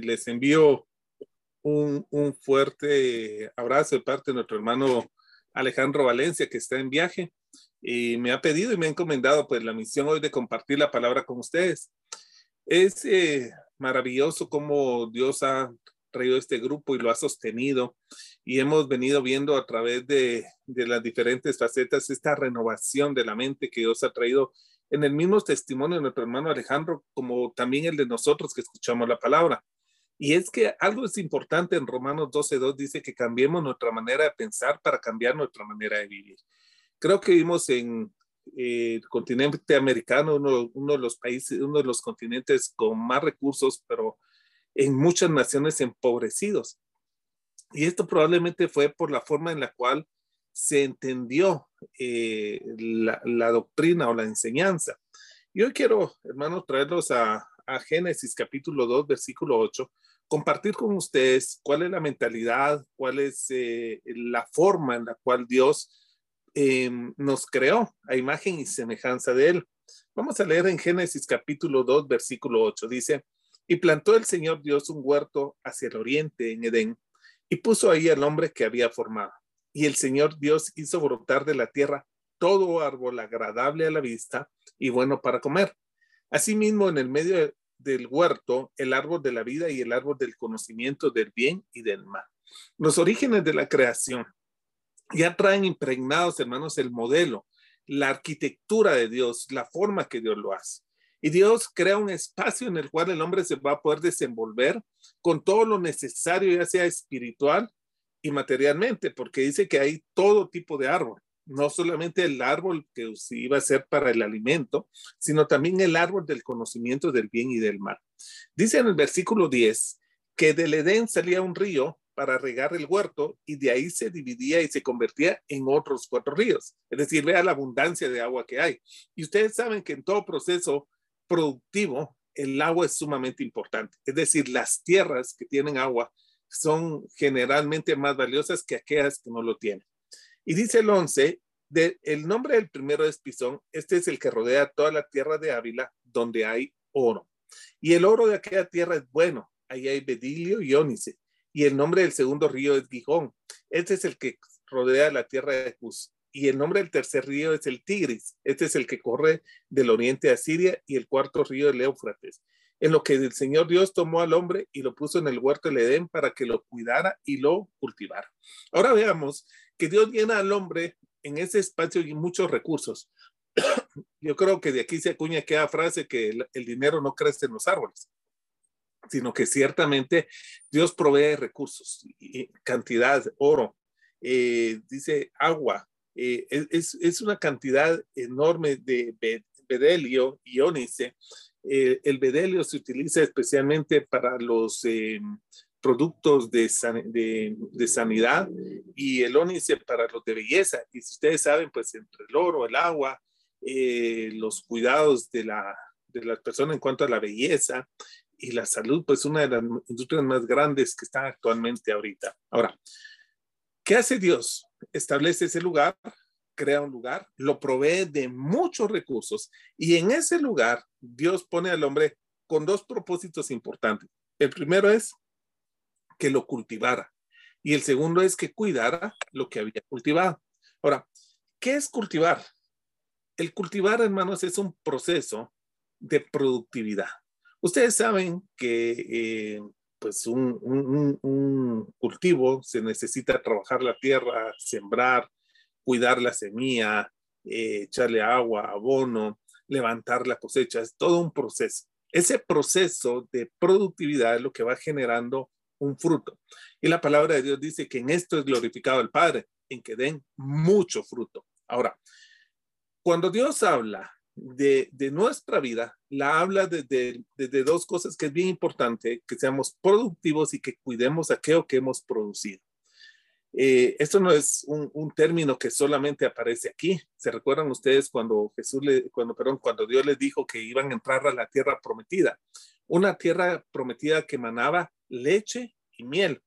Les envío un, fuerte abrazo de parte de nuestro hermano Alejandro Valencia, que está en viaje y me ha pedido y me ha encomendado pues la misión hoy de compartir la palabra con ustedes. Es eh, maravilloso cómo Dios ha traído este grupo y lo ha sostenido y hemos venido viendo a través de, de las diferentes facetas esta renovación de la mente que Dios ha traído en el mismo testimonio de nuestro hermano Alejandro como también el de nosotros que escuchamos la palabra. Y es que algo es importante en Romanos 12.2 dice que cambiemos nuestra manera de pensar para cambiar nuestra manera de vivir. Creo que vivimos en eh, el continente americano, uno, uno, de los países, uno de los continentes con más recursos, pero en muchas naciones empobrecidos. Y esto probablemente fue por la forma en la cual se entendió eh, la, la, doctrina o la enseñanza. Y hoy quiero, hermanos, traerlos a, a Génesis capítulo 2, versículo 8, compartir con ustedes cuál es la mentalidad, cuál es eh, la forma en la cual Dios em, nos creó a imagen y semejanza de Él. Vamos a leer en Génesis capítulo 2, versículo 8. Dice, y plantó el Señor Dios un huerto hacia el oriente en Edén y puso ahí al hombre que había formado. Y el Señor Dios hizo brotar de la tierra todo árbol agradable a la vista y bueno para comer. Asimismo, en el medio del huerto el árbol de la vida y el árbol del conocimiento del bien y del mal. Los orígenes de la creación ya traen impregnados, hermanos, el modelo, la arquitectura de Dios, la forma que Dios lo hace. Y Dios crea un espacio en el cual el hombre se va a poder desenvolver con todo lo necesario, ya sea espiritual y materialmente, porque dice que hay todo tipo de árbol no solamente el árbol que iba a ser para el alimento, sino también el árbol del conocimiento del bien y del mal. Dice en el versículo 10 que del Edén salía un río para regar el huerto y de ahí se dividía y se convertía en otros cuatro ríos. Es decir, vea la abundancia de agua que hay. Y ustedes saben que en todo proceso productivo el agua es sumamente importante. Es decir, las tierras que tienen agua son generalmente más valiosas que aquellas que no lo tienen. Y dice el 11, de, el nombre del primero es Pisón, este es el que rodea toda la tierra de Ávila, donde hay oro. Y el oro de aquella tierra es bueno, ahí hay bedilio y ónice. Y el nombre del segundo río es Gijón, este es el que rodea la tierra de Cus. Y el nombre del tercer río es el Tigris, este es el que corre del oriente a Siria, y el cuarto río es el Éufrates en lo que el Señor Dios tomó al hombre y lo puso en el huerto del Edén para que lo cuidara y lo cultivara. Ahora veamos que Dios llena al hombre en ese espacio y muchos recursos. Yo creo que de aquí se acuña aquella frase que el, dinero no crece en los árboles, sino que ciertamente Dios provee recursos, y cantidad, oro, eh, dice agua, eh, es, es, una cantidad enorme de bedelio y ónice. Eh, el bedelio se utiliza especialmente para los productos de, de, sanidad y el ónice para los de belleza. Y si ustedes saben, pues entre el oro, el agua, eh, los cuidados de, la, de las personas en cuanto a la belleza y la salud, pues una de las industrias más grandes que están actualmente ahorita. Ahora, ¿qué hace Dios? Establece ese lugar, crea un lugar, lo provee de muchos recursos y en ese lugar Dios pone al hombre con dos propósitos importantes. El primero es que lo cultivara. Y el segundo es que cuidara lo que había cultivado. Ahora, ¿qué es cultivar? El cultivar, hermanos, es un proceso de productividad. Ustedes saben que eh, pues un, un, cultivo se necesita trabajar la tierra, sembrar, cuidar la semilla, eh, echarle agua, abono, levantar la cosecha, es todo un proceso. Ese proceso de productividad es lo que va generando un fruto. Y la palabra de Dios dice que en esto es glorificado el Padre, en que den mucho fruto. Ahora, cuando Dios habla de, nuestra vida la habla desde de, dos cosas que es bien importante, que seamos productivos y que cuidemos aquello que hemos producido. Eh, esto no es un, término que solamente aparece aquí. ¿Se recuerdan ustedes cuando Jesús le, cuando, perdón, cuando Dios les dijo que iban a entrar a la tierra prometida? Una tierra prometida que manaba leche y miel.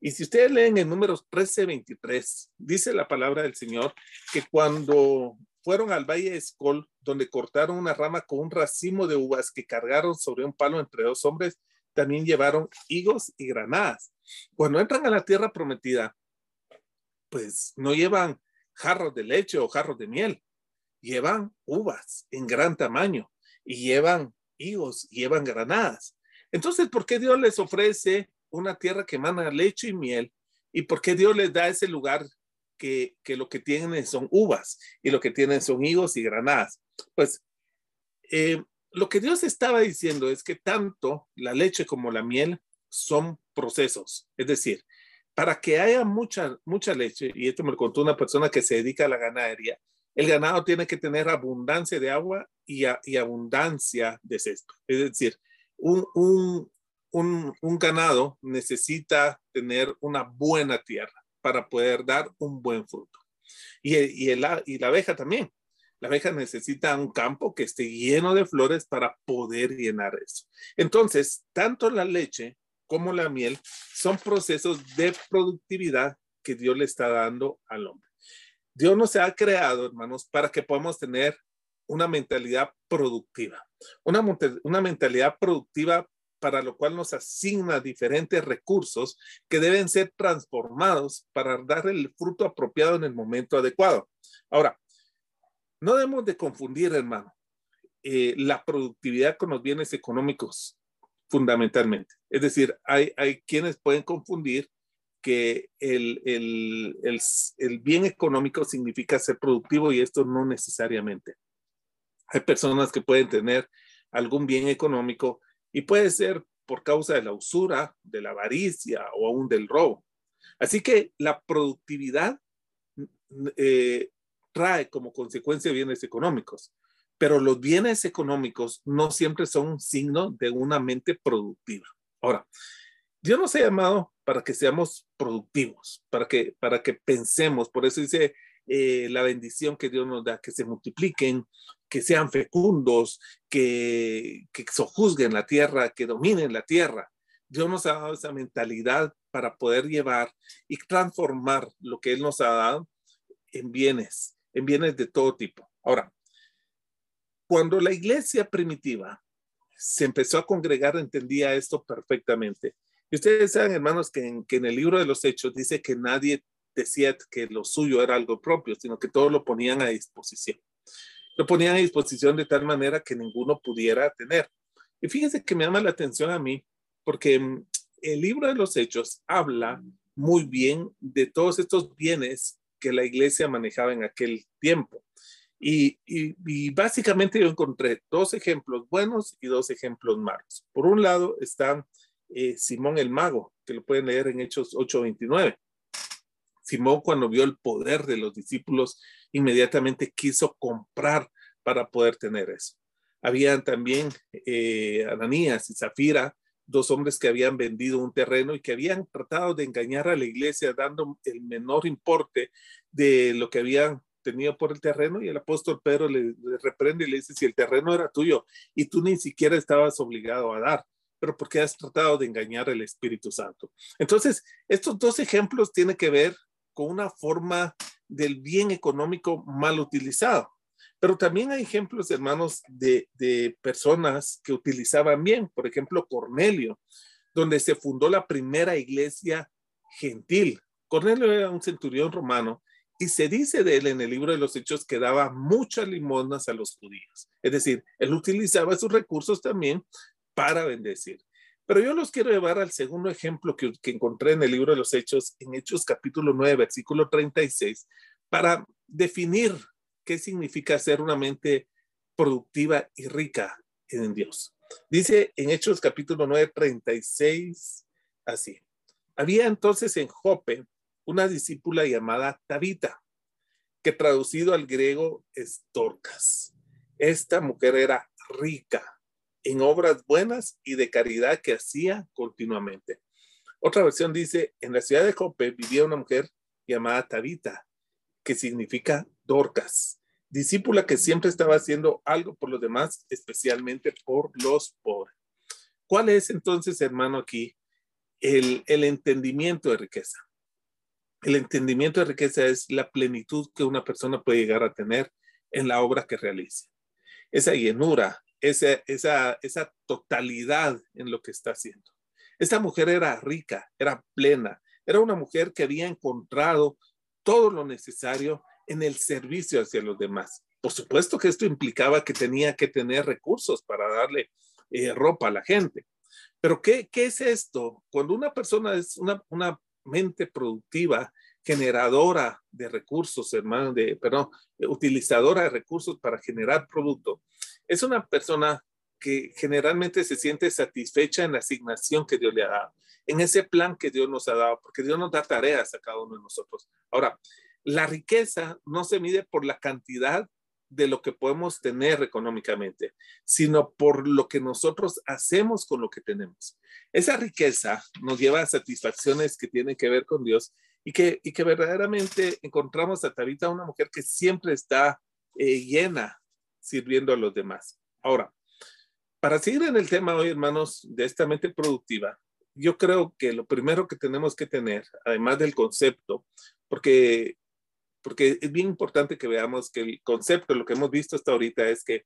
Y si ustedes leen en números 13, 23, dice la palabra del Señor que cuando fueron al valle de Escol, donde cortaron una rama con un racimo de uvas que cargaron sobre un palo entre dos hombres, también llevaron higos y granadas. Cuando entran a la tierra prometida, pues no llevan jarros de leche o jarros de miel, llevan uvas en gran tamaño y llevan higos, llevan granadas. Entonces, ¿por qué Dios les ofrece una tierra que emana leche y miel? ¿Y por qué Dios les da ese lugar que, lo que tienen son uvas y lo que tienen son higos y granadas. Pues eh, lo que Dios estaba diciendo es que tanto la leche como la miel son procesos. Es decir, para que haya mucha, mucha leche, y esto me lo contó una persona que se dedica a la ganadería, el ganado tiene que tener abundancia de agua y, abundancia de cesto. Es decir, un, un ganado necesita tener una buena tierra para poder dar un buen fruto. Y, y, el, y la abeja también. La abeja necesita un campo que esté lleno de flores para poder llenar eso. Entonces, tanto la leche como la miel son procesos de productividad que Dios le está dando al hombre. Dios nos ha creado, hermanos, para que podamos tener una mentalidad productiva. Una, una mentalidad productiva para lo cual nos asigna diferentes recursos que deben ser transformados para dar el fruto apropiado en el momento adecuado. Ahora, no debemos de confundir, hermano, eh, la productividad con los bienes económicos, fundamentalmente. Es decir, hay, quienes pueden confundir que el, bien económico significa ser productivo y esto no necesariamente. Hay personas que pueden tener algún bien económico y puede ser por causa de la usura, de la avaricia o aún del robo. Así que la productividad eh, trae como consecuencia bienes económicos, pero los bienes económicos no siempre son un signo de una mente productiva. Ahora, Dios nos ha llamado para que seamos productivos, para que, para que pensemos, por eso dice eh, la bendición que Dios nos da, que se multipliquen, que sean fecundos, que, que sojuzguen la tierra, que dominen la tierra. Dios nos ha dado esa mentalidad para poder llevar y transformar lo que Él nos ha dado en bienes, en bienes de todo tipo. Ahora, cuando la iglesia primitiva se empezó a congregar, entendía esto perfectamente. Y ustedes saben, hermanos, que en, que en el libro de los Hechos dice que nadie decía que lo suyo era algo propio, sino que todos lo ponían a disposición lo ponían a disposición de tal manera que ninguno pudiera tener. Y fíjense que me llama la atención a mí, porque mm, el libro de los Hechos habla muy bien de todos estos bienes que la iglesia manejaba en aquel tiempo. Y, básicamente yo encontré dos ejemplos buenos y dos ejemplos malos. Por un lado está eh, Simón el Mago, que lo pueden leer en Hechos 8:29. Simón cuando vio el poder de los discípulos, inmediatamente quiso comprar para poder tener eso. Habían también eh, Ananías y Zafira, dos hombres que habían vendido un terreno y que habían tratado de engañar a la iglesia dando el menor importe de lo que habían tenido por el terreno y el apóstol Pedro le, reprende y le dice, si el terreno era tuyo y tú ni siquiera estabas obligado a dar, pero porque has tratado de engañar al Espíritu Santo. Entonces, estos dos ejemplos tienen que ver con una forma del bien económico mal utilizado. Pero también hay ejemplos, hermanos, de, personas que utilizaban bien. Por ejemplo, Cornelio, donde se fundó la primera iglesia gentil. Cornelio era un centurión romano y se dice de él en el libro de los Hechos que daba muchas limonas a los judíos. Es decir, él utilizaba sus recursos también para bendecir. Pero yo los quiero llevar al segundo ejemplo que, encontré en el libro de los Hechos, en Hechos capítulo 9, versículo 36, para definir qué significa ser una mente productiva y rica en Dios. Dice en Hechos capítulo 9, 36, así. Había entonces en Jope una discípula llamada Tabita, que traducido al griego es Torcas. Esta mujer era rica en obras buenas y de caridad que hacía continuamente. Otra versión dice, en la ciudad de Jope vivía una mujer llamada Tabita, que significa Dorcas, discípula que siempre estaba haciendo algo por los demás, especialmente por los pobres. ¿Cuál es entonces, hermano, aquí el, el entendimiento de riqueza? El entendimiento de riqueza es la plenitud que una persona puede llegar a tener en la obra que realice. Esa llenura, esa, esa, esa totalidad en lo que está haciendo. Esta mujer era rica, era plena, era una mujer que había encontrado todo lo necesario en el servicio hacia los demás. Por supuesto que esto implicaba que tenía que tener recursos para darle eh, ropa a la gente. Pero ¿qué, ¿qué, es esto? Cuando una persona es una, una mente productiva, generadora de recursos, hermano, de, perdón, utilizadora de recursos para generar producto, es una persona que generalmente se siente satisfecha en la asignación que Dios le ha dado, en ese plan que Dios nos ha dado, porque Dios nos da tareas a cada uno de nosotros. Ahora, la riqueza no se mide por la cantidad de lo que podemos tener económicamente, sino por lo que nosotros hacemos con lo que tenemos. Esa riqueza nos lleva a satisfacciones que tienen que ver con Dios y que, y que verdaderamente encontramos a Tabita una mujer que siempre está eh, llena sirviendo a los demás. Ahora, para seguir en el tema hoy, hermanos, de esta mente productiva, yo creo que lo primero que tenemos que tener, además del concepto, porque porque es bien importante que veamos que el concepto, lo que hemos visto hasta ahorita es que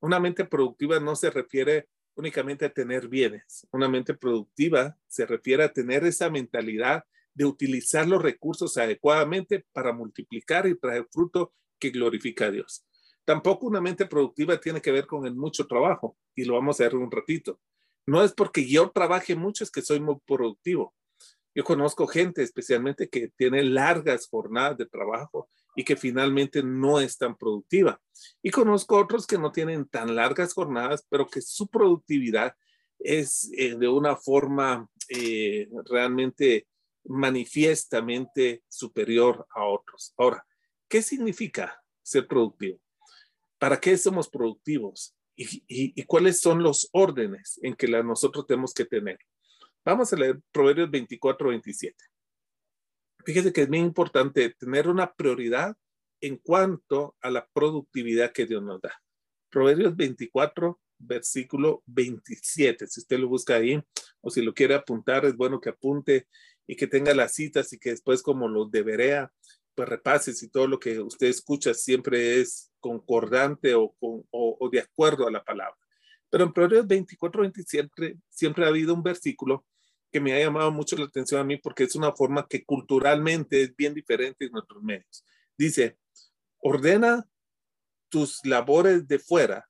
una mente productiva no se refiere únicamente a tener bienes. Una mente productiva se refiere a tener esa mentalidad de utilizar los recursos adecuadamente para multiplicar y traer fruto que glorifica a Dios. Tampoco una mente productiva tiene que ver con el mucho trabajo, y lo vamos a ver un ratito. No es porque yo trabaje mucho, es que soy muy productivo. Yo conozco gente especialmente que tiene largas jornadas de trabajo y que finalmente no es tan productiva. Y conozco otros que no tienen tan largas jornadas, pero que su productividad es eh, de una forma eh, realmente manifiestamente superior a otros. Ahora, ¿qué significa ser productivo? ¿Para qué somos productivos? ¿Y, cuáles son los órdenes en que nosotros tenemos que tener? Vamos a leer Proverbios 24, 27. Fíjese que es muy importante tener una prioridad en cuanto a la productividad que Dios nos da. Proverbios 24, versículo 27. Si usted lo busca ahí o si lo quiere apuntar, es bueno que apunte y que tenga las citas y que después como lo debería, pues repase si todo lo que usted escucha siempre es concordante o, o de acuerdo a la palabra. Pero en Proverbios 24, 27 siempre ha habido un versículo que me ha llamado mucho la atención a mí porque es una forma que culturalmente es bien diferente en nuestros medios. Dice, ordena tus labores de fuera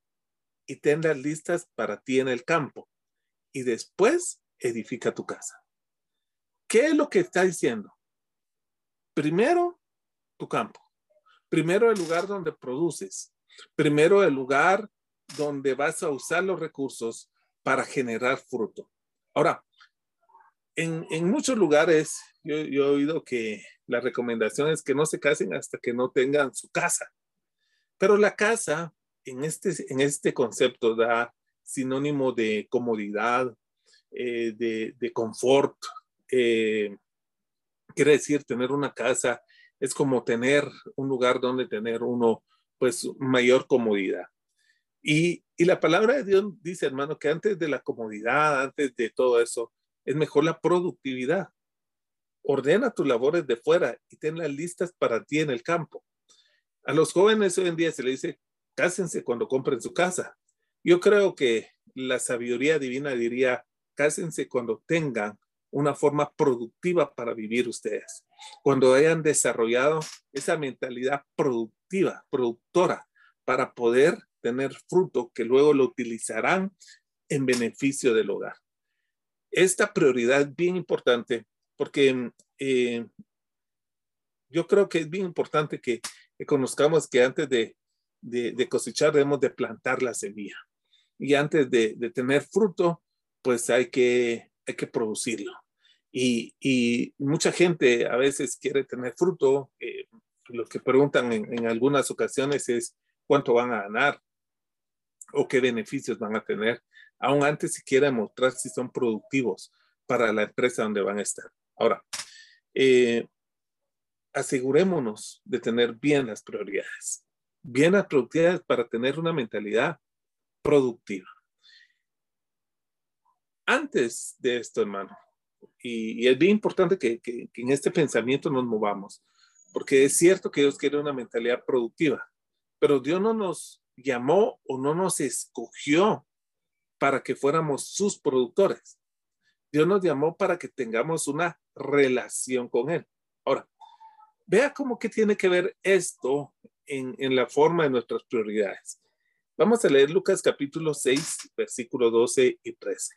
y tenlas listas para ti en el campo y después edifica tu casa. ¿Qué es lo que está diciendo? Primero, tu campo. Primero, el lugar donde produces. Primero, el lugar donde vas a usar los recursos para generar fruto. Ahora, en, muchos lugares yo, he oído que la recomendación es que no se casen hasta que no tengan su casa. Pero la casa en este, en este concepto da sinónimo de comodidad, eh, de, confort. Eh, quiere decir, tener una casa es como tener un lugar donde tener uno, pues, mayor comodidad. Y, y la palabra de Dios dice, hermano, que antes de la comodidad, antes de todo eso, es mejor la productividad. Ordena tus labores de fuera y tenlas listas para ti en el campo. A los jóvenes hoy en día se les dice, cásense cuando compren su casa. Yo creo que la sabiduría divina diría, cásense cuando tengan una forma productiva para vivir ustedes, cuando hayan desarrollado esa mentalidad productiva, productora, para poder tener fruto que luego lo utilizarán en beneficio del hogar esta prioridad bien importante porque eh, yo creo que es bien importante que, conozcamos que antes de, cosechar debemos de plantar la semilla y antes de, tener fruto, pues hay que, hay que producirlo. Y, mucha gente a veces quiere tener fruto. Eh, lo que preguntan en, algunas ocasiones es cuánto van a ganar. o qué beneficios van a tener, aún antes siquiera mostrar si son productivos para la empresa donde van a estar. Ahora, eh, asegurémonos de tener bien las prioridades, bien las prioridades para tener una mentalidad productiva. Antes de esto, hermano, y, es bien importante que, que en este pensamiento nos movamos, porque es cierto que Dios quiere una mentalidad productiva, pero Dios no nos llamó o no nos escogió para que fuéramos sus productores. Dios nos llamó para que tengamos una relación con Él. Ahora, vea cómo que tiene que ver esto en, en la forma de nuestras prioridades. Vamos a leer Lucas capítulo 6, versículo 12 y 13.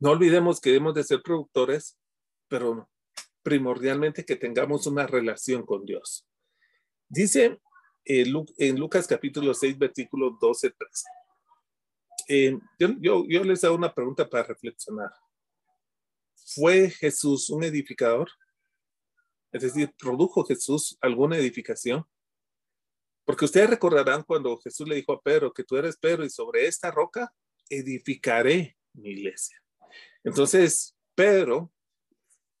No olvidemos que debemos de ser productores, pero primordialmente que tengamos una relación con Dios. Dice eh, en Lucas capítulo 6, versículo 12, 13. Eh, yo, yo les hago una pregunta para reflexionar. ¿Fue Jesús un edificador? Es decir, ¿produjo Jesús alguna edificación? Porque ustedes recordarán cuando Jesús le dijo a Pedro que tú eres Pedro y sobre esta roca edificaré mi iglesia. Entonces, Pedro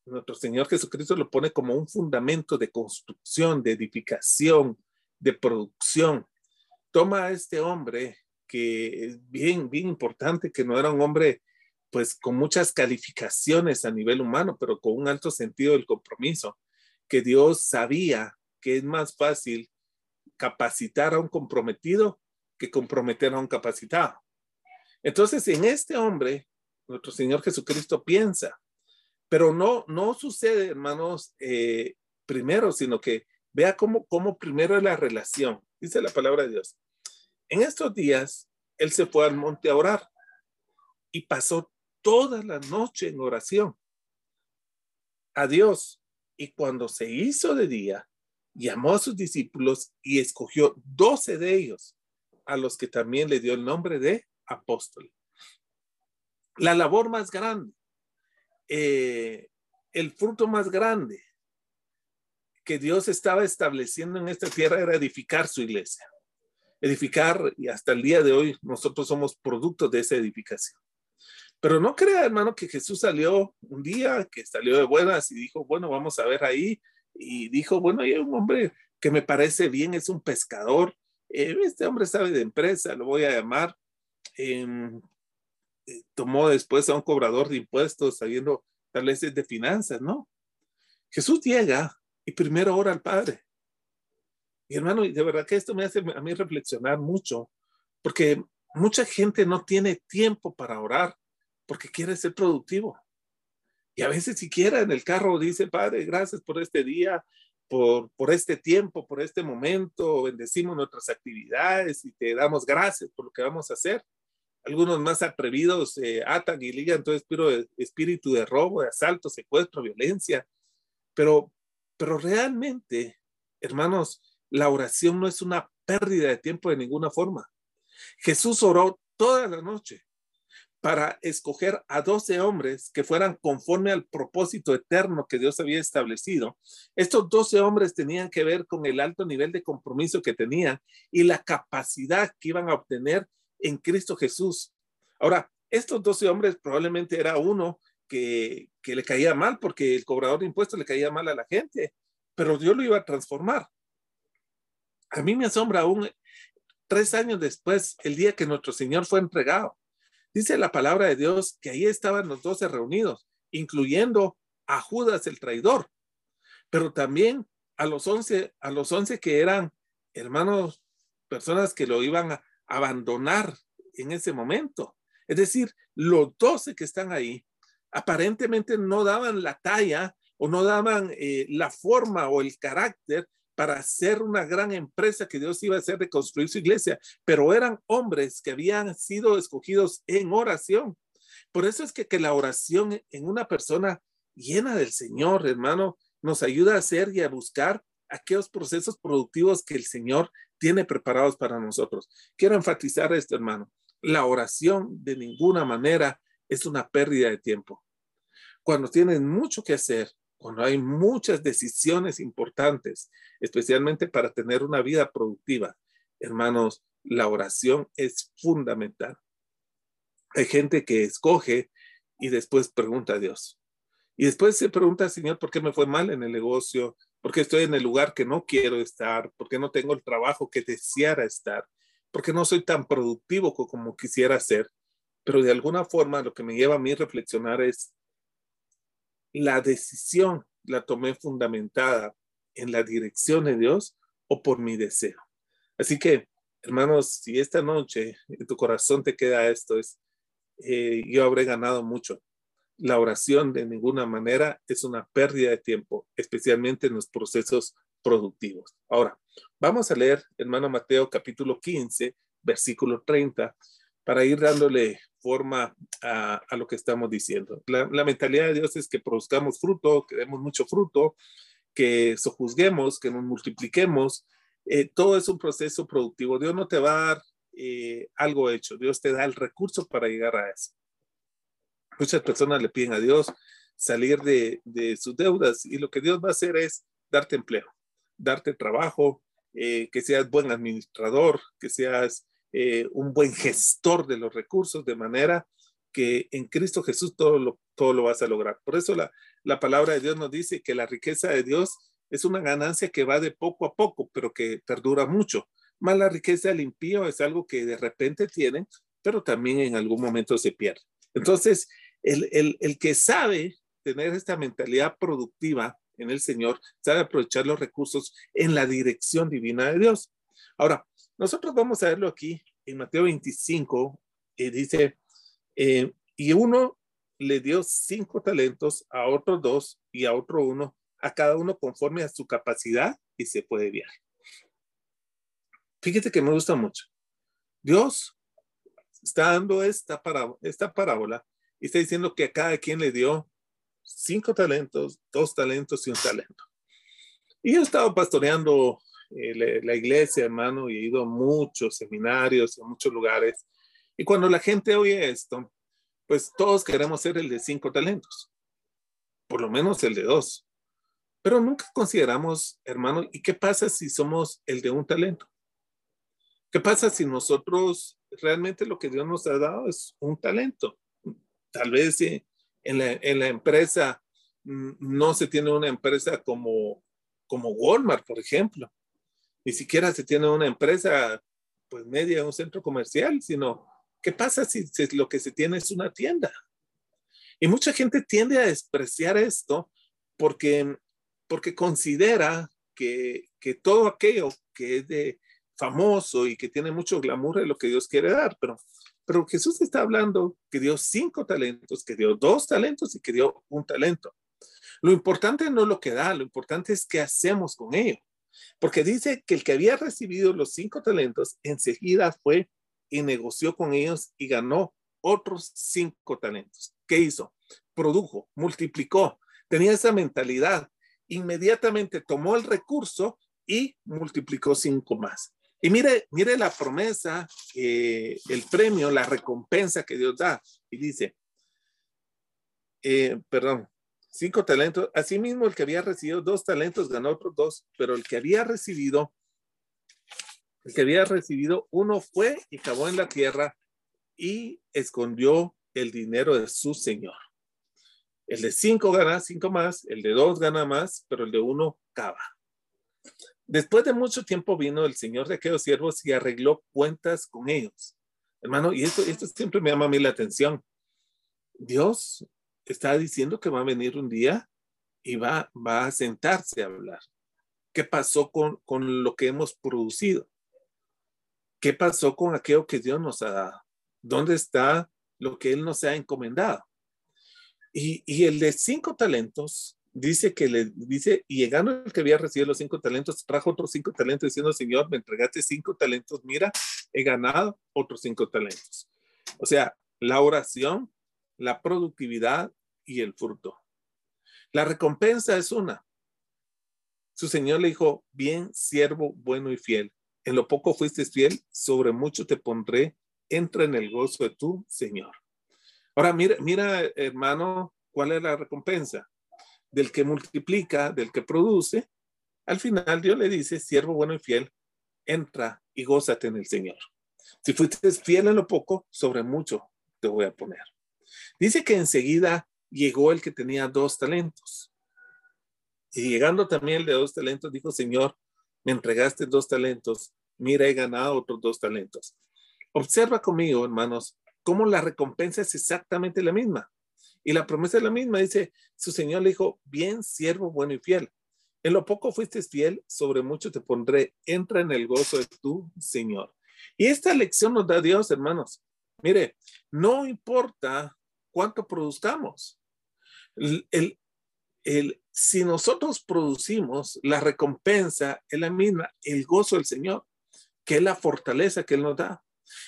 nuestro Señor Jesucristo lo pone como un fundamento de construcción, de edificación, de producción. Toma a este hombre que es bien, bien importante, que no era un hombre pues con muchas calificaciones a nivel humano, pero con un alto sentido del compromiso, que Dios sabía que es más fácil capacitar a un comprometido que comprometer a un capacitado. Entonces, en este hombre, nuestro Señor Jesucristo piensa, pero no, no sucede, hermanos, eh, primero, sino que vea cómo, cómo primero es la relación. Dice la palabra de Dios. En estos días, él se fue al monte a orar y pasó toda la noche en oración a Dios. Y cuando se hizo de día, llamó a sus discípulos y escogió doce de ellos, a los que también le dio el nombre de apóstol. La labor más grande eh, el fruto más grande que Dios estaba estableciendo en esta tierra era edificar su iglesia. Edificar, y hasta el día de hoy nosotros somos productos de esa edificación. Pero no crea, hermano, que Jesús salió un día, que salió de buenas y dijo, bueno, vamos a ver ahí. Y dijo, bueno, hay un hombre que me parece bien, es un pescador. Eh, este hombre sabe de empresa, lo voy a llamar. Em, eh, tomó después a un cobrador de impuestos sabiendo tal vez de finanzas, ¿no? Jesús llega y primero ora al Padre. Y hermano, de verdad que esto me hace a mí reflexionar mucho, porque mucha gente no tiene tiempo para orar porque quiere ser productivo. Y a veces siquiera en el carro dice, Padre, gracias por este día, por, por este tiempo, por este momento, bendecimos nuestras actividades y te damos gracias por lo que vamos a hacer algunos más atrevidos eh, atan y ligan todo espíritu, espíritu de robo, de asalto, secuestro, violencia. Pero, pero realmente, hermanos, la oración no es una pérdida de tiempo de ninguna forma. Jesús oró toda la noche para escoger a doce hombres que fueran conforme al propósito eterno que Dios había establecido. Estos doce hombres tenían que ver con el alto nivel de compromiso que tenían y la capacidad que iban a obtener en Cristo Jesús. Ahora, estos doce hombres probablemente era uno que, que le caía mal porque el cobrador de impuestos le caía mal a la gente, pero Dios lo iba a transformar. A mí me asombra aún tres años después, el día que nuestro Señor fue entregado. Dice la palabra de Dios que ahí estaban los doce reunidos, incluyendo a Judas el traidor, pero también a los once, a los once que eran hermanos, personas que lo iban a, abandonar en ese momento. Es decir, los doce que están ahí aparentemente no daban la talla o no daban eh, la forma o el carácter para hacer una gran empresa que Dios iba a hacer de construir su iglesia, pero eran hombres que habían sido escogidos en oración. Por eso es que, la oración en una persona llena del Señor, hermano, nos ayuda a hacer y a buscar aquellos procesos productivos que el Señor tiene preparados para nosotros. Quiero enfatizar esto, hermano. La oración de ninguna manera es una pérdida de tiempo. Cuando tienen mucho que hacer, cuando hay muchas decisiones importantes, especialmente para tener una vida productiva, hermanos, la oración es fundamental. Hay gente que escoge y después pregunta a Dios. Y después se pregunta, Señor, ¿por qué me fue mal en el negocio? ¿Por qué estoy en el lugar que no quiero estar? ¿Por qué no tengo el trabajo que deseara estar? ¿Por qué no soy tan productivo como quisiera ser? Pero de alguna forma lo que me lleva a mí a reflexionar es la decisión la tomé fundamentada en la dirección de Dios o por mi deseo. Así que, hermanos, si esta noche en tu corazón te queda esto, es, eh, yo habré ganado mucho. La oración de ninguna manera es una pérdida de tiempo, especialmente en los procesos productivos. Ahora, vamos a leer, hermano Mateo, capítulo 15, versículo 30, para ir dándole forma a, lo que estamos diciendo. La, mentalidad de Dios es que produzcamos fruto, que demos mucho fruto, que sojuzguemos, que nos multipliquemos. Eh, todo es un proceso productivo. Dios no te va a dar eh, algo hecho, Dios te da el recurso para llegar a eso. Muchas personas le piden a Dios salir de, sus deudas y lo que Dios va a hacer es darte empleo, darte trabajo, eh, que seas buen administrador, que seas eh, un buen gestor de los recursos, de manera que en Cristo Jesús todo lo, todo lo vas a lograr. Por eso la, la palabra de Dios nos dice que la riqueza de Dios es una ganancia que va de poco a poco, pero que perdura mucho. Más la riqueza del impío es algo que de repente tienen, pero también en algún momento se pierde. Entonces, el, el, el que sabe tener esta mentalidad productiva en el Señor, sabe aprovechar los recursos en la dirección divina de Dios. Ahora, nosotros vamos a verlo aquí en Mateo 25, y dice, eh, y uno le dio cinco talentos, a otro dos y a otro uno, a cada uno conforme a su capacidad y se puede viajar. Fíjate que me gusta mucho. Dios está dando esta, para, esta parábola y está diciendo que a cada quien le dio cinco talentos, dos talentos y un talento. Y yo he estado pastoreando eh, la, iglesia, hermano, y he ido a muchos seminarios, a muchos lugares. Y cuando la gente oye esto, pues todos queremos ser el de cinco talentos, por lo menos el de dos. Pero nunca consideramos, hermano, ¿y qué pasa si somos el de un talento? ¿Qué pasa si nosotros realmente lo que Dios nos ha dado es un talento? Tal vez en, la, en la empresa mm, no se tiene una empresa como, como Walmart, por ejemplo, ni siquiera se tiene una empresa pues media, un centro comercial, sino ¿qué pasa si, lo que se tiene es una tienda? Y mucha gente tiende a despreciar esto porque, porque considera que, que todo aquello que es de famoso y que tiene mucho glamour es lo que Dios quiere dar, pero, pero Jesús está hablando que dio cinco talentos, que dio dos talentos y que dio un talento. Lo importante no es lo que da, lo importante es qué hacemos con ello. Porque dice que el que había recibido los cinco talentos enseguida fue y negoció con ellos y ganó otros cinco talentos. ¿Qué hizo? Produjo, multiplicó, tenía esa mentalidad. Inmediatamente tomó el recurso y multiplicó cinco más. Y mire, mire la promesa, el premio, la recompensa que Dios da. Y dice, eh, perdón, cinco talentos. Asimismo, el que había recibido dos talentos ganó otros dos, pero el que había recibido, el que había recibido uno fue y cavó en la tierra y escondió el dinero de su señor. El de cinco gana cinco más, el de dos gana más, pero el de uno cava. Después de mucho tiempo vino el señor de aquellos siervos y arregló cuentas con ellos. Hermano, y esto, esto siempre me llama a mí la atención. Dios está diciendo que va a venir un día y va, va a sentarse a hablar. ¿Qué pasó con, con lo que hemos producido? ¿Qué pasó con aquello que Dios nos ha dado? ¿Dónde está lo que Él nos ha encomendado? Y, y el de cinco talentos dice que le dice, y llegando el que había recibido los cinco talentos, trajo otros cinco talentos diciendo, Señor, me entregaste cinco talentos, mira, he ganado otros cinco talentos. O sea, la oración la productividad y el fruto. La recompensa es una. Su Señor le dijo, bien, siervo bueno y fiel. En lo poco fuiste fiel, sobre mucho te pondré, entra en el gozo de tu Señor. Ahora, mira, mira, hermano, cuál es la recompensa. Del que multiplica, del que produce, al final Dios le dice, siervo bueno y fiel, entra y gózate en el Señor. Si fuiste fiel en lo poco, sobre mucho te voy a poner. Dice que enseguida llegó el que tenía dos talentos. Y llegando también el de dos talentos, dijo, Señor, me entregaste dos talentos, mira, he ganado otros dos talentos. Observa conmigo, hermanos, cómo la recompensa es exactamente la misma. Y la promesa es la misma. Dice, su Señor le dijo, bien, siervo bueno y fiel. En lo poco fuiste fiel, sobre mucho te pondré. Entra en el gozo de tu Señor. Y esta lección nos da Dios, hermanos. Mire, no importa cuánto produzcamos. El, el, si nosotros producimos, la recompensa es la misma, el gozo del Señor, que es la fortaleza que Él nos da.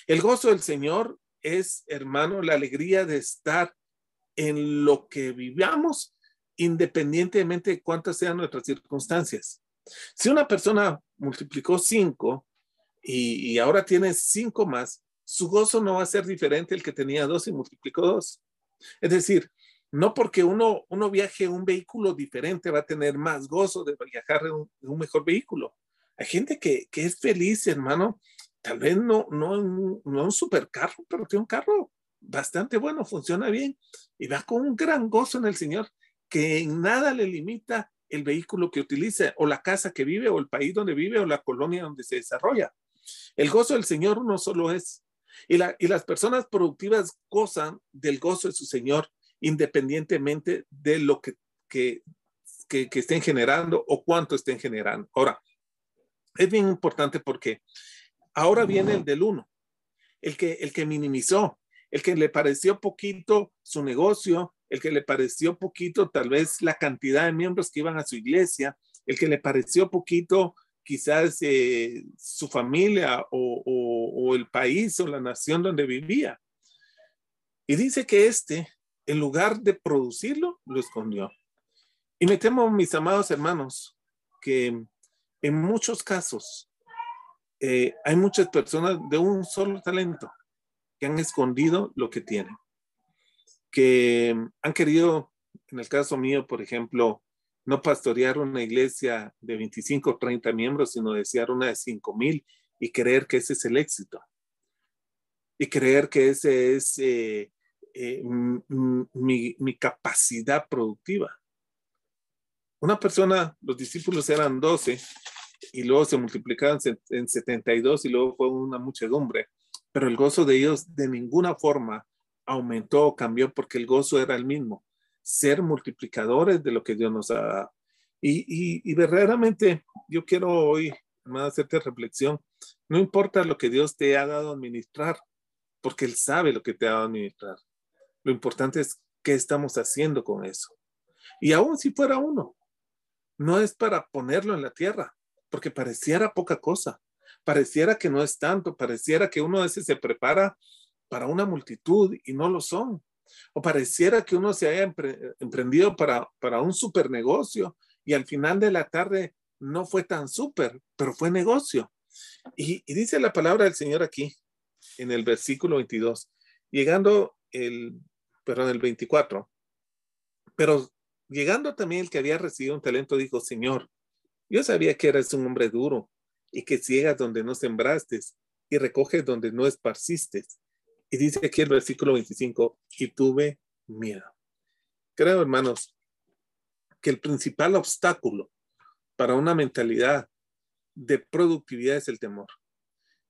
El gozo del Señor es, hermano, la alegría de estar en lo que vivamos, independientemente de cuántas sean nuestras circunstancias. Si una persona multiplicó cinco y, ahora tiene cinco más, su gozo no va a ser diferente el que tenía dos y multiplicó dos. Es decir, no porque uno, uno viaje un vehículo diferente va a tener más gozo de viajar en un, mejor vehículo. Hay gente que, que, es feliz, hermano, tal vez no, no, no un supercarro, pero tiene un carro bastante bueno, funciona bien y va con un gran gozo en el Señor que en nada le limita el vehículo que utilice o la casa que vive o el país donde vive o la colonia donde se desarrolla. El gozo del Señor uno solo es. Y, la, y las personas productivas gozan del gozo de su Señor independientemente de lo que, que, que, estén generando o cuánto estén generando. Ahora, es bien importante porque ahora viene el del uno, el que, el que minimizó, el que le pareció poquito su negocio, el que le pareció poquito tal vez la cantidad de miembros que iban a su iglesia, el que le pareció poquito quizás eh, su familia o, el país o la nación donde vivía. Y dice que este, en lugar de producirlo, lo escondió. Y me temo, mis amados hermanos, que en muchos casos eh, hay muchas personas de un solo talento han escondido lo que tienen, que han querido, en el caso mío, por ejemplo, no pastorear una iglesia de 25 o 30 miembros, sino desear una de 5 mil y creer que ese es el éxito. Y creer que ese es eh, eh, mi, capacidad productiva. Una persona, los discípulos eran 12 y luego se multiplicaban en 72 y luego fue una muchedumbre pero el gozo de ellos de ninguna forma aumentó o cambió porque el gozo era el mismo, ser multiplicadores de lo que Dios nos ha dado. Y, verdaderamente yo quiero hoy, más hacerte reflexión, no importa lo que Dios te ha dado a administrar, porque Él sabe lo que te ha dado a administrar. Lo importante es qué estamos haciendo con eso. Y aún si fuera uno, no es para ponerlo en la tierra, porque pareciera poca cosa, pareciera que no es tanto, pareciera que uno a veces se prepara para una multitud y no lo son. O pareciera que uno se haya emprendido para, para un super negocio y al final de la tarde no fue tan súper, pero fue negocio. Y, y, dice la palabra del Señor aquí, en el versículo 22, llegando el, perdón, el 24, pero llegando también el que había recibido un talento, dijo, Señor, yo sabía que eres un hombre duro y que ciegas donde no sembraste y recoges donde no esparciste. Y dice aquí el versículo 25, y tuve miedo. Creo, hermanos, que el principal obstáculo para una mentalidad de productividad es el temor.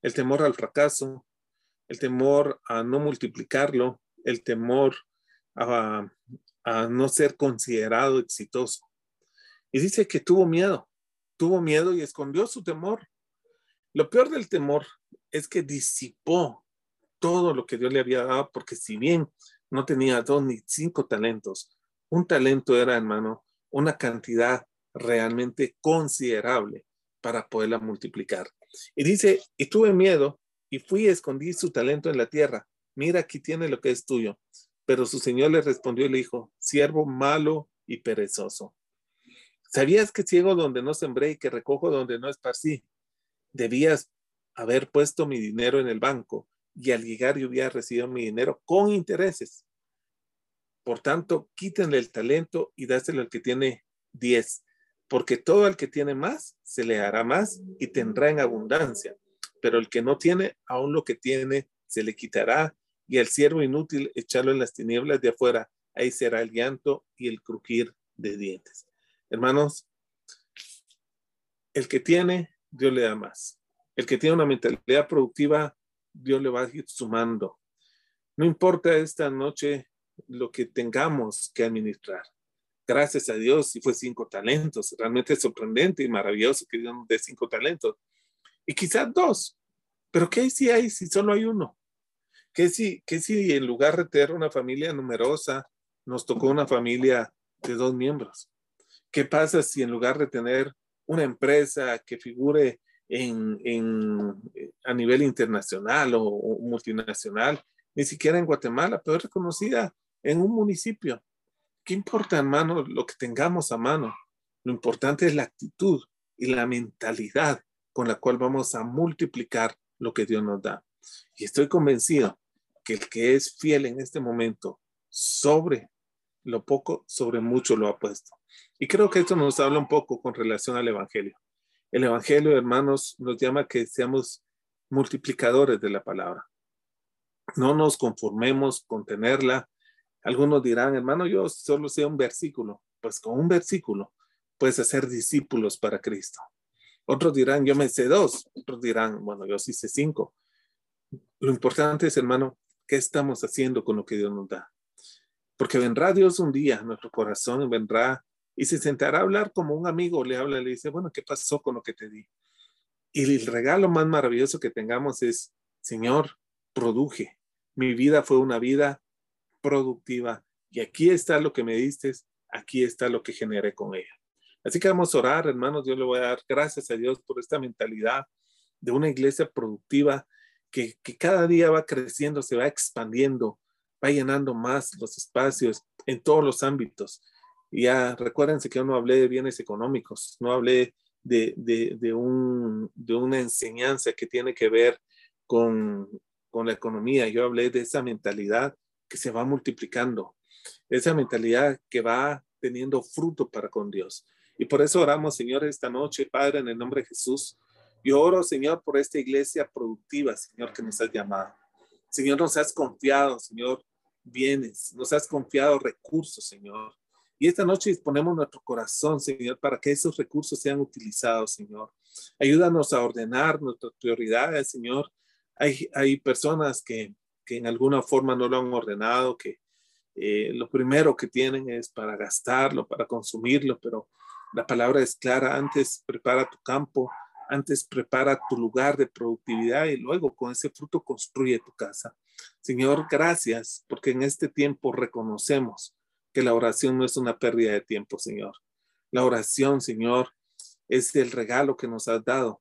El temor al fracaso, el temor a no multiplicarlo, el temor a, a no ser considerado exitoso. Y dice que tuvo miedo, tuvo miedo y escondió su temor. Lo peor del temor es que disipó todo lo que Dios le había dado, porque si bien no tenía dos ni cinco talentos, un talento era, hermano, una cantidad realmente considerable para poderla multiplicar. Y dice, y tuve miedo y fui y escondí su talento en la tierra. Mira, aquí tiene lo que es tuyo. Pero su señor le respondió y le dijo, siervo malo y perezoso. ¿Sabías que ciego donde no sembré y que recojo donde no esparcí? debías haber puesto mi dinero en el banco y al llegar yo hubiera recibido mi dinero con intereses. Por tanto, quítenle el talento y dáselo al que tiene 10, porque todo el que tiene más se le hará más y tendrá en abundancia. pero el que no tiene, aún lo que tiene, se le quitará, y el siervo inútil echarlo en las tinieblas de afuera, ahí será el llanto y el crujir de dientes. Hermanos, el que tiene, Dios le da más. El que tiene una mentalidad productiva, Dios le va a ir sumando. No importa esta noche lo que tengamos que administrar. Gracias a Dios, si fue cinco talentos, realmente sorprendente y maravilloso que Dios dé cinco talentos. Y quizás dos, pero ¿qué si hay si solo hay uno? ¿Qué si, qué si en lugar de tener una familia numerosa, nos tocó una familia de dos miembros? ¿Qué pasa si en lugar de tener una empresa que figure en, en, a nivel internacional o, multinacional, ni siquiera en Guatemala, pero reconocida en un municipio. ¿Qué importa, hermano, lo que tengamos a mano? Lo importante es la actitud y la mentalidad con la cual vamos a multiplicar lo que Dios nos da. Y estoy convencido que el que es fiel en este momento sobre lo poco, sobre mucho lo ha puesto. Y creo que esto nos habla un poco con relación al Evangelio. El Evangelio, hermanos, nos llama que seamos multiplicadores de la palabra. No nos conformemos con tenerla. Algunos dirán, hermano, yo solo sé un versículo. Pues con un versículo puedes hacer discípulos para Cristo. Otros dirán, yo me sé dos. Otros dirán, bueno, yo sí sé cinco. Lo importante es, hermano, ¿qué estamos haciendo con lo que Dios nos da? Porque vendrá Dios un día nuestro corazón, vendrá y se sentará a hablar como un amigo le habla, le dice, bueno, ¿qué pasó con lo que te di? Y el regalo más maravilloso que tengamos es, Señor, produje. Mi vida fue una vida productiva y aquí está lo que me diste, aquí está lo que generé con ella. Así que vamos a orar, hermanos. Yo le voy a dar gracias a Dios por esta mentalidad de una iglesia productiva que, cada día va creciendo, se va expandiendo, va llenando más los espacios en todos los ámbitos y ya recuérdense que yo no hablé de bienes económicos, no hablé de, de, de, un, de una enseñanza que tiene que ver con, con la economía. Yo hablé de esa mentalidad que se va multiplicando, esa mentalidad que va teniendo fruto para con Dios. Y por eso oramos, Señor, esta noche, Padre, en el nombre de Jesús. Yo oro, Señor, por esta iglesia productiva, Señor, que nos has llamado. Señor, nos has confiado, Señor, bienes, nos has confiado recursos, Señor. Y esta noche disponemos nuestro corazón, Señor, para que esos recursos sean utilizados, Señor. Ayúdanos a ordenar nuestras prioridades, Señor. Hay, hay personas que, que en alguna forma no lo han ordenado, que eh, lo primero que tienen es para gastarlo, para consumirlo, pero la palabra es clara, antes prepara tu campo, antes prepara tu lugar de productividad y luego con ese fruto construye tu casa. Señor, gracias porque en este tiempo reconocemos que la oración no es una pérdida de tiempo, Señor. La oración, Señor, es el regalo que nos has dado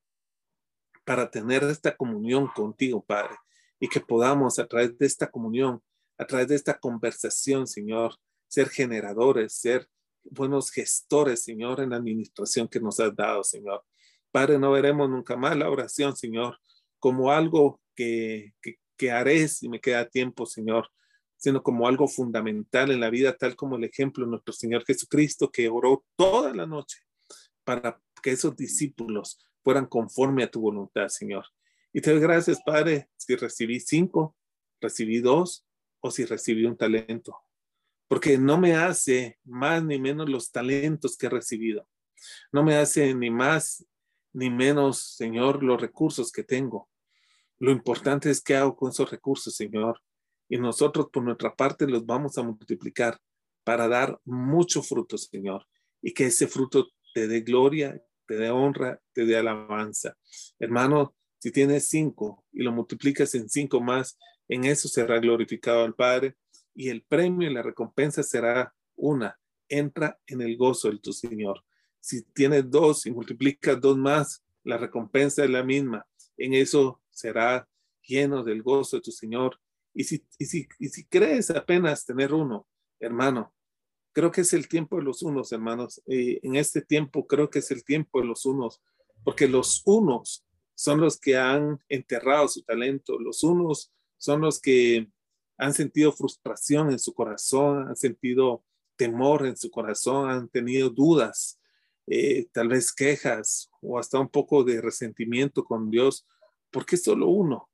para tener esta comunión contigo, Padre, y que podamos a través de esta comunión, a través de esta conversación, Señor, ser generadores, ser buenos gestores, Señor, en la administración que nos has dado, Señor. Padre, no veremos nunca más la oración, Señor, como algo que, que, que haré si me queda tiempo, Señor, sino como algo fundamental en la vida, tal como el ejemplo de nuestro Señor Jesucristo, que oró toda la noche para que esos discípulos fueran conforme a tu voluntad, Señor. Y te doy gracias, Padre, si recibí cinco, recibí dos o si recibí un talento, porque no me hace más ni menos los talentos que he recibido. No me hace ni más ni menos, Señor, los recursos que tengo. Lo importante es qué hago con esos recursos, Señor y nosotros por nuestra parte los vamos a multiplicar para dar mucho fruto, Señor, y que ese fruto te dé gloria, te dé honra, te dé alabanza. Hermano, si tienes cinco y lo multiplicas en cinco más, en eso será glorificado al Padre y el premio y la recompensa será una. Entra en el gozo de tu Señor. Si tienes dos y multiplicas dos más, la recompensa es la misma. En eso será lleno del gozo de tu Señor y si, y si, y si crees apenas tener uno, hermano, creo que es el tiempo de los unos, hermanos. en este tiempo creo que es el tiempo de los unos, porque los unos son los que han enterrado su talento, los unos son los que han sentido frustración en su corazón, han sentido temor en su corazón, han tenido dudas, eh, tal vez quejas o hasta un poco de resentimiento con Dios ¿Por qué solo uno?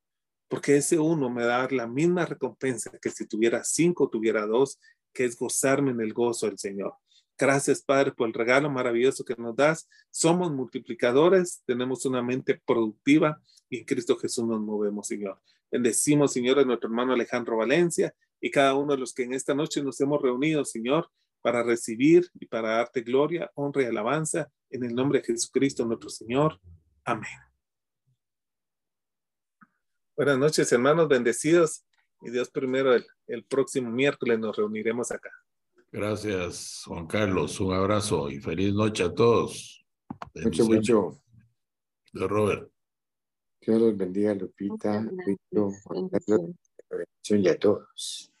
Porque ese uno me da la misma recompensa que si tuviera cinco, tuviera dos, que es gozarme en el gozo del Señor. Gracias, Padre, por el regalo maravilloso que nos das. Somos multiplicadores, tenemos una mente productiva y en Cristo Jesús nos movemos, Señor. Bendecimos, Señor, a nuestro hermano Alejandro Valencia y cada uno de los que en esta noche nos hemos reunido, Señor, para recibir y para darte gloria, honra y alabanza en el nombre de Jesucristo, nuestro Señor. Amén. Buenas noches, hermanos, bendecidos. Y Dios primero, el, el próximo miércoles nos reuniremos acá. Gracias, Juan Carlos. Un abrazo y feliz noche a todos. Mucho, mucho. De Robert. Dios los bendiga, Lupita, Víctor, Juan Carlos, y a todos.